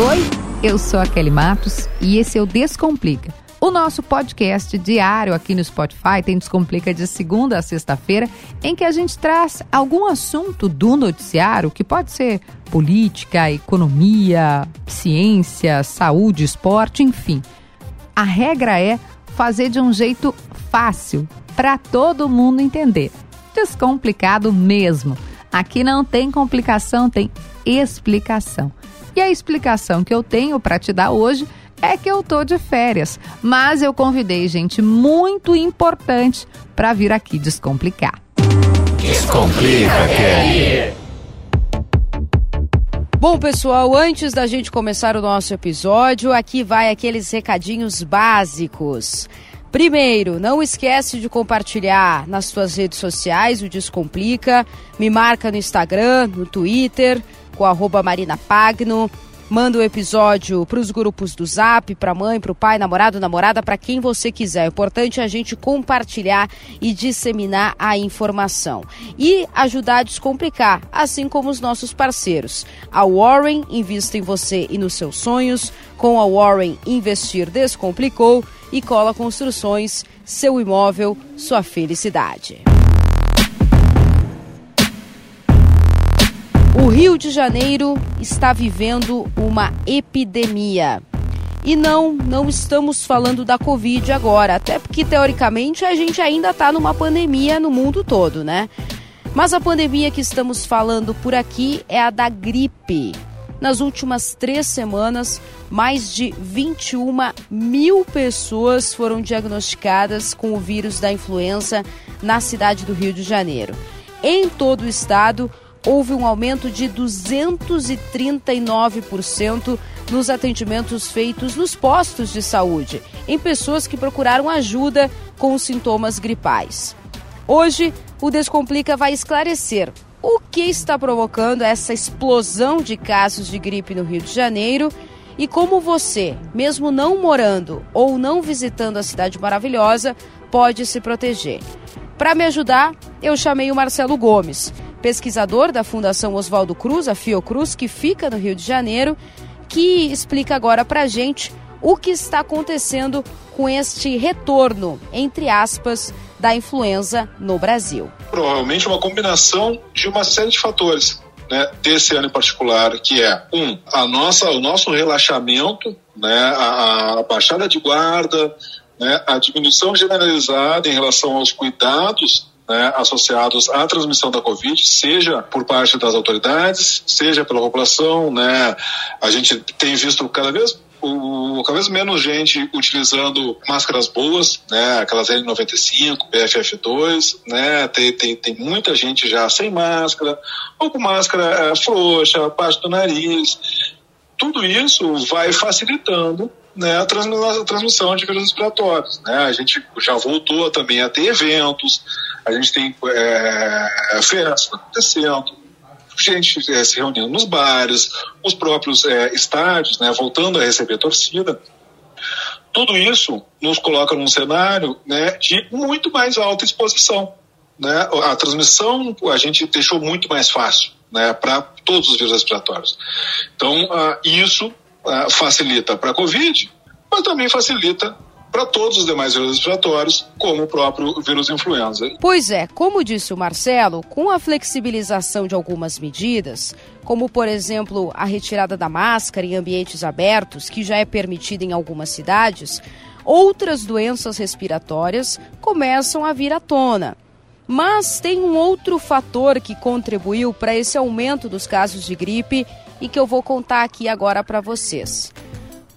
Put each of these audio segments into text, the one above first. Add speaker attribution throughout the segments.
Speaker 1: Oi, eu sou a Kelly Matos e esse é o Descomplica. O nosso podcast diário aqui no Spotify tem Descomplica de segunda a sexta-feira, em que a gente traz algum assunto do noticiário, que pode ser política, economia, ciência, saúde, esporte, enfim. A regra é fazer de um jeito fácil para todo mundo entender. Descomplicado mesmo. Aqui não tem complicação, tem explicação. E a explicação que eu tenho para te dar hoje é que eu tô de férias, mas eu convidei gente muito importante para vir aqui descomplicar.
Speaker 2: Descomplica, Kelly.
Speaker 3: Bom, pessoal, antes da gente começar o nosso episódio, aqui vai aqueles recadinhos básicos. Primeiro, não esquece de compartilhar nas suas redes sociais o Descomplica. Me marca no Instagram, no Twitter, com arroba Marina Pagno. Manda o episódio para os grupos do Zap, para mãe, para o pai, namorado, namorada, para quem você quiser. O importante é a gente compartilhar e disseminar a informação. E ajudar a descomplicar, assim como os nossos parceiros. A Warren invista em você e nos seus sonhos. Com a Warren Investir Descomplicou e Cola Construções, seu imóvel, sua felicidade. O Rio de Janeiro está vivendo uma epidemia. E não, não estamos falando da Covid agora, até porque teoricamente a gente ainda está numa pandemia no mundo todo, né? Mas a pandemia que estamos falando por aqui é a da gripe. Nas últimas três semanas, mais de 21 mil pessoas foram diagnosticadas com o vírus da influenza na cidade do Rio de Janeiro. Em todo o estado, houve um aumento de 239% nos atendimentos feitos nos postos de saúde, em pessoas que procuraram ajuda com sintomas gripais. Hoje, o Descomplica vai esclarecer o que está provocando essa explosão de casos de gripe no Rio de Janeiro e como você, mesmo não morando ou não visitando a cidade maravilhosa, pode se proteger. Para me ajudar, eu chamei o Marcelo Gomes pesquisador da Fundação Oswaldo Cruz, a Fiocruz, que fica no Rio de Janeiro, que explica agora para a gente o que está acontecendo com este retorno, entre aspas, da influenza no Brasil.
Speaker 4: Provavelmente uma combinação de uma série de fatores. Né, desse ano em particular, que é um, a nossa, o nosso relaxamento, né, a, a baixada de guarda, né, a diminuição generalizada em relação aos cuidados né, associados à transmissão da Covid, seja por parte das autoridades, seja pela população, né? A gente tem visto cada vez o, cada vez menos gente utilizando máscaras boas, né? Aquelas N95, PFF2, né? Tem, tem, tem muita gente já sem máscara, ou com máscara é, frouxa, parte do nariz. Tudo isso vai facilitando né, a transmissão de vírus respiratórios. Né? A gente já voltou também a ter eventos, a gente tem é, festas acontecendo, gente é, se reunindo nos bares, os próprios é, estádios, né, voltando a receber torcida. Tudo isso nos coloca num cenário né, de muito mais alta exposição. Né? A transmissão a gente deixou muito mais fácil né, para todos os vírus respiratórios. Então, uh, isso uh, facilita para a Covid, mas também facilita para todos os demais vírus respiratórios, como o próprio vírus influenza.
Speaker 3: Pois é, como disse o Marcelo, com a flexibilização de algumas medidas, como por exemplo a retirada da máscara em ambientes abertos, que já é permitida em algumas cidades, outras doenças respiratórias começam a vir à tona. Mas tem um outro fator que contribuiu para esse aumento dos casos de gripe e que eu vou contar aqui agora para vocês.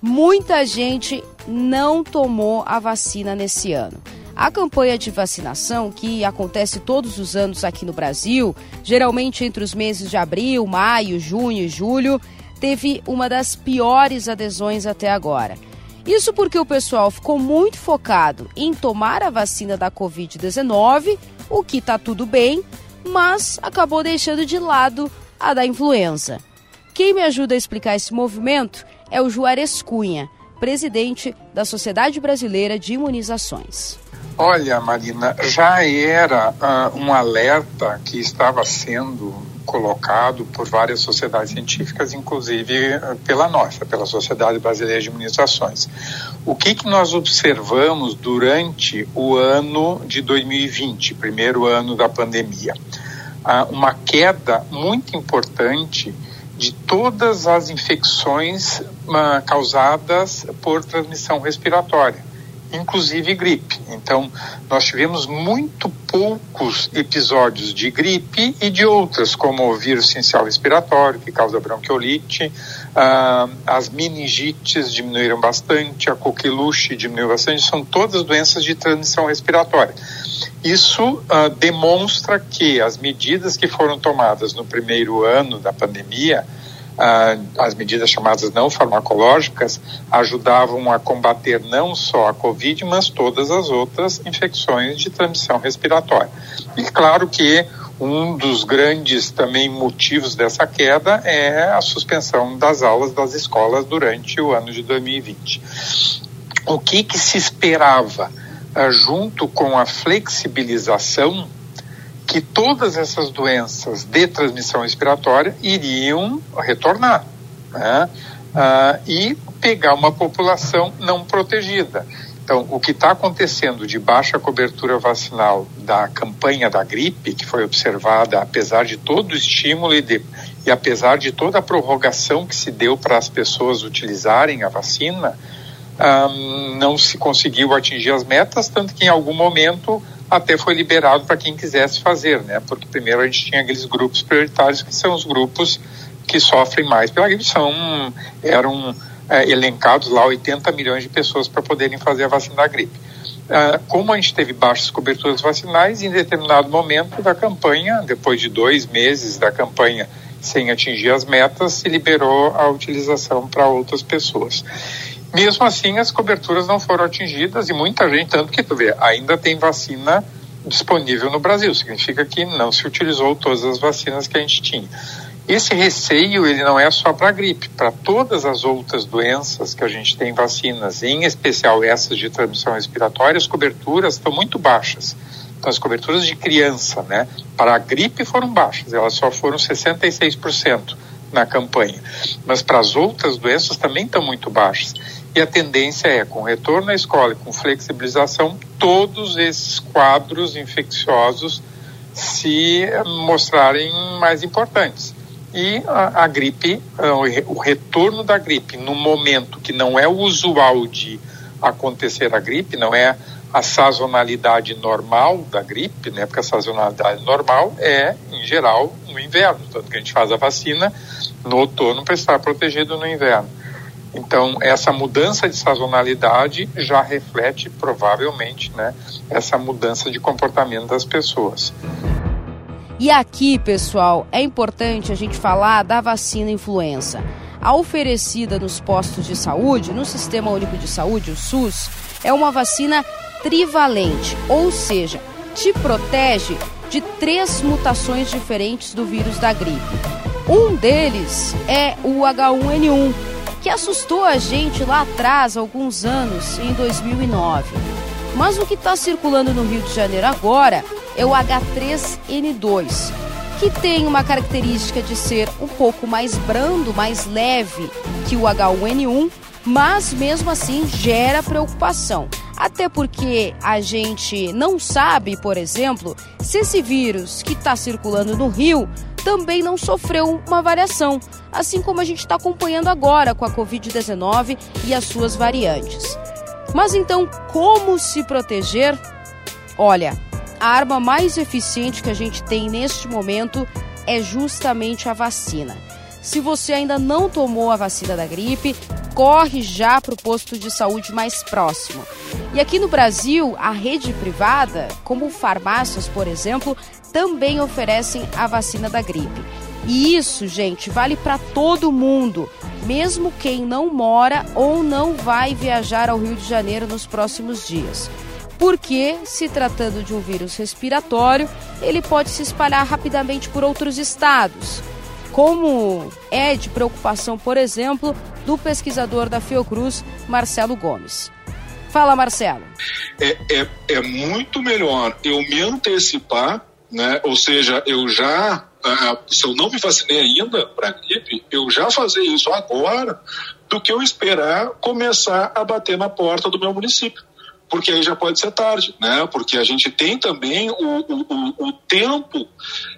Speaker 3: Muita gente não tomou a vacina nesse ano. A campanha de vacinação, que acontece todos os anos aqui no Brasil, geralmente entre os meses de abril, maio, junho e julho, teve uma das piores adesões até agora. Isso porque o pessoal ficou muito focado em tomar a vacina da Covid-19, o que está tudo bem, mas acabou deixando de lado a da influenza. Quem me ajuda a explicar esse movimento é o Juarez Cunha, presidente da Sociedade Brasileira de Imunizações.
Speaker 5: Olha, Marina, já era uh, um alerta que estava sendo colocado por várias sociedades científicas, inclusive eh, pela nossa, pela Sociedade Brasileira de Imunizações. O que, que nós observamos durante o ano de 2020, primeiro ano da pandemia? Ah, uma queda muito importante de todas as infecções ah, causadas por transmissão respiratória inclusive gripe. Então, nós tivemos muito poucos episódios de gripe e de outras, como o vírus essencial respiratório, que causa bronquiolite, ah, as meningites diminuíram bastante, a coqueluche diminuiu bastante, são todas doenças de transmissão respiratória. Isso ah, demonstra que as medidas que foram tomadas no primeiro ano da pandemia ah, as medidas chamadas não farmacológicas ajudavam a combater não só a Covid, mas todas as outras infecções de transmissão respiratória. E claro que um dos grandes também motivos dessa queda é a suspensão das aulas das escolas durante o ano de 2020. O que, que se esperava? Ah, junto com a flexibilização que todas essas doenças de transmissão respiratória iriam retornar né? ah, e pegar uma população não protegida. Então, o que está acontecendo de baixa cobertura vacinal da campanha da gripe, que foi observada apesar de todo o estímulo e, de, e apesar de toda a prorrogação que se deu para as pessoas utilizarem a vacina, não se conseguiu atingir as metas, tanto que em algum momento até foi liberado para quem quisesse fazer, né? Porque primeiro a gente tinha aqueles grupos prioritários que são os grupos que sofrem mais pela gripe, são, eram é, elencados lá 80 milhões de pessoas para poderem fazer a vacina da gripe. Como a gente teve baixas coberturas vacinais, em determinado momento da campanha, depois de dois meses da campanha sem atingir as metas, se liberou a utilização para outras pessoas. Mesmo assim, as coberturas não foram atingidas e muita gente, tanto que tu vê, ainda tem vacina disponível no Brasil. Significa que não se utilizou todas as vacinas que a gente tinha. Esse receio ele não é só para a gripe, para todas as outras doenças que a gente tem vacinas, em especial essas de transmissão respiratória, as coberturas estão muito baixas. Então, as coberturas de criança, né, para a gripe foram baixas, elas só foram 66% na campanha. Mas para as outras doenças também estão muito baixas. E a tendência é, com retorno à escola e com flexibilização, todos esses quadros infecciosos se mostrarem mais importantes. E a, a gripe, o retorno da gripe no momento que não é usual de acontecer a gripe, não é a sazonalidade normal da gripe, né? Porque a sazonalidade normal é, em geral, no inverno. Tanto que a gente faz a vacina no outono para estar protegido no inverno. Então, essa mudança de sazonalidade já reflete provavelmente né, essa mudança de comportamento das pessoas.
Speaker 3: E aqui, pessoal, é importante a gente falar da vacina influenza. A oferecida nos postos de saúde, no Sistema Único de Saúde, o SUS, é uma vacina trivalente, ou seja, te protege de três mutações diferentes do vírus da gripe. Um deles é o H1N1, que assustou a gente lá atrás, alguns anos, em 2009. Mas o que está circulando no Rio de Janeiro agora é o H3N2, que tem uma característica de ser um pouco mais brando, mais leve que o H1N1, mas mesmo assim gera preocupação. Até porque a gente não sabe, por exemplo, se esse vírus que está circulando no Rio também não sofreu uma variação, assim como a gente está acompanhando agora com a Covid-19 e as suas variantes. Mas então, como se proteger? Olha, a arma mais eficiente que a gente tem neste momento é justamente a vacina. Se você ainda não tomou a vacina da gripe, corre já para o posto de saúde mais próximo. E aqui no Brasil, a rede privada, como farmácias, por exemplo, também oferecem a vacina da gripe. E isso, gente, vale para todo mundo, mesmo quem não mora ou não vai viajar ao Rio de Janeiro nos próximos dias. Porque, se tratando de um vírus respiratório, ele pode se espalhar rapidamente por outros estados. Como é de preocupação, por exemplo, do pesquisador da Fiocruz, Marcelo Gomes. Fala, Marcelo.
Speaker 4: É, é, é muito melhor eu me antecipar, né? ou seja, eu já se eu não me vacinei ainda para gripe, eu já fazer isso agora do que eu esperar começar a bater na porta do meu município porque aí já pode ser tarde, né? Porque a gente tem também o, o, o tempo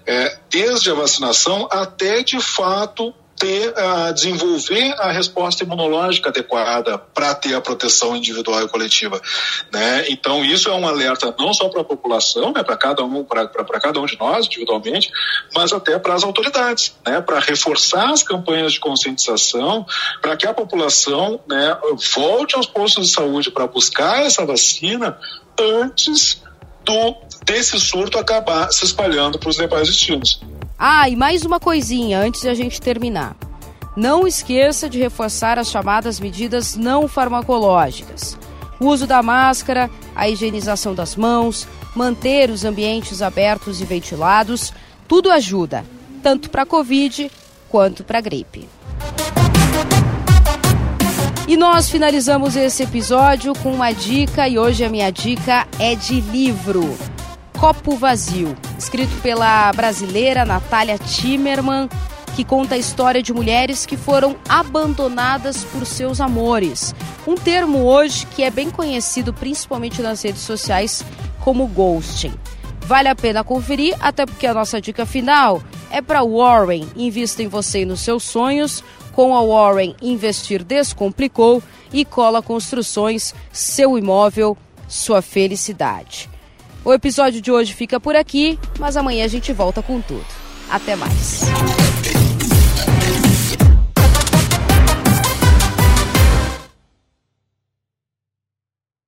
Speaker 4: é, desde a vacinação até de fato ter, uh, desenvolver a resposta imunológica adequada para ter a proteção individual e coletiva, né? Então isso é um alerta não só para a população, né, para cada um, para cada um de nós individualmente, mas até para as autoridades, né, para reforçar as campanhas de conscientização, para que a população, né, volte aos postos de saúde para buscar essa vacina antes do desse surto acabar se espalhando para os demais destinos.
Speaker 3: Ah, e mais uma coisinha antes de a gente terminar. Não esqueça de reforçar as chamadas medidas não farmacológicas. O uso da máscara, a higienização das mãos, manter os ambientes abertos e ventilados, tudo ajuda, tanto para a Covid quanto para a gripe. E nós finalizamos esse episódio com uma dica, e hoje a minha dica é de livro. Copo Vazio, escrito pela brasileira Natália Timmerman, que conta a história de mulheres que foram abandonadas por seus amores. Um termo hoje que é bem conhecido principalmente nas redes sociais como ghosting. Vale a pena conferir, até porque a nossa dica final é para Warren. Invista em você e nos seus sonhos. Com a Warren, investir descomplicou e cola construções, seu imóvel, sua felicidade. O episódio de hoje fica por aqui, mas amanhã a gente volta com tudo. Até mais.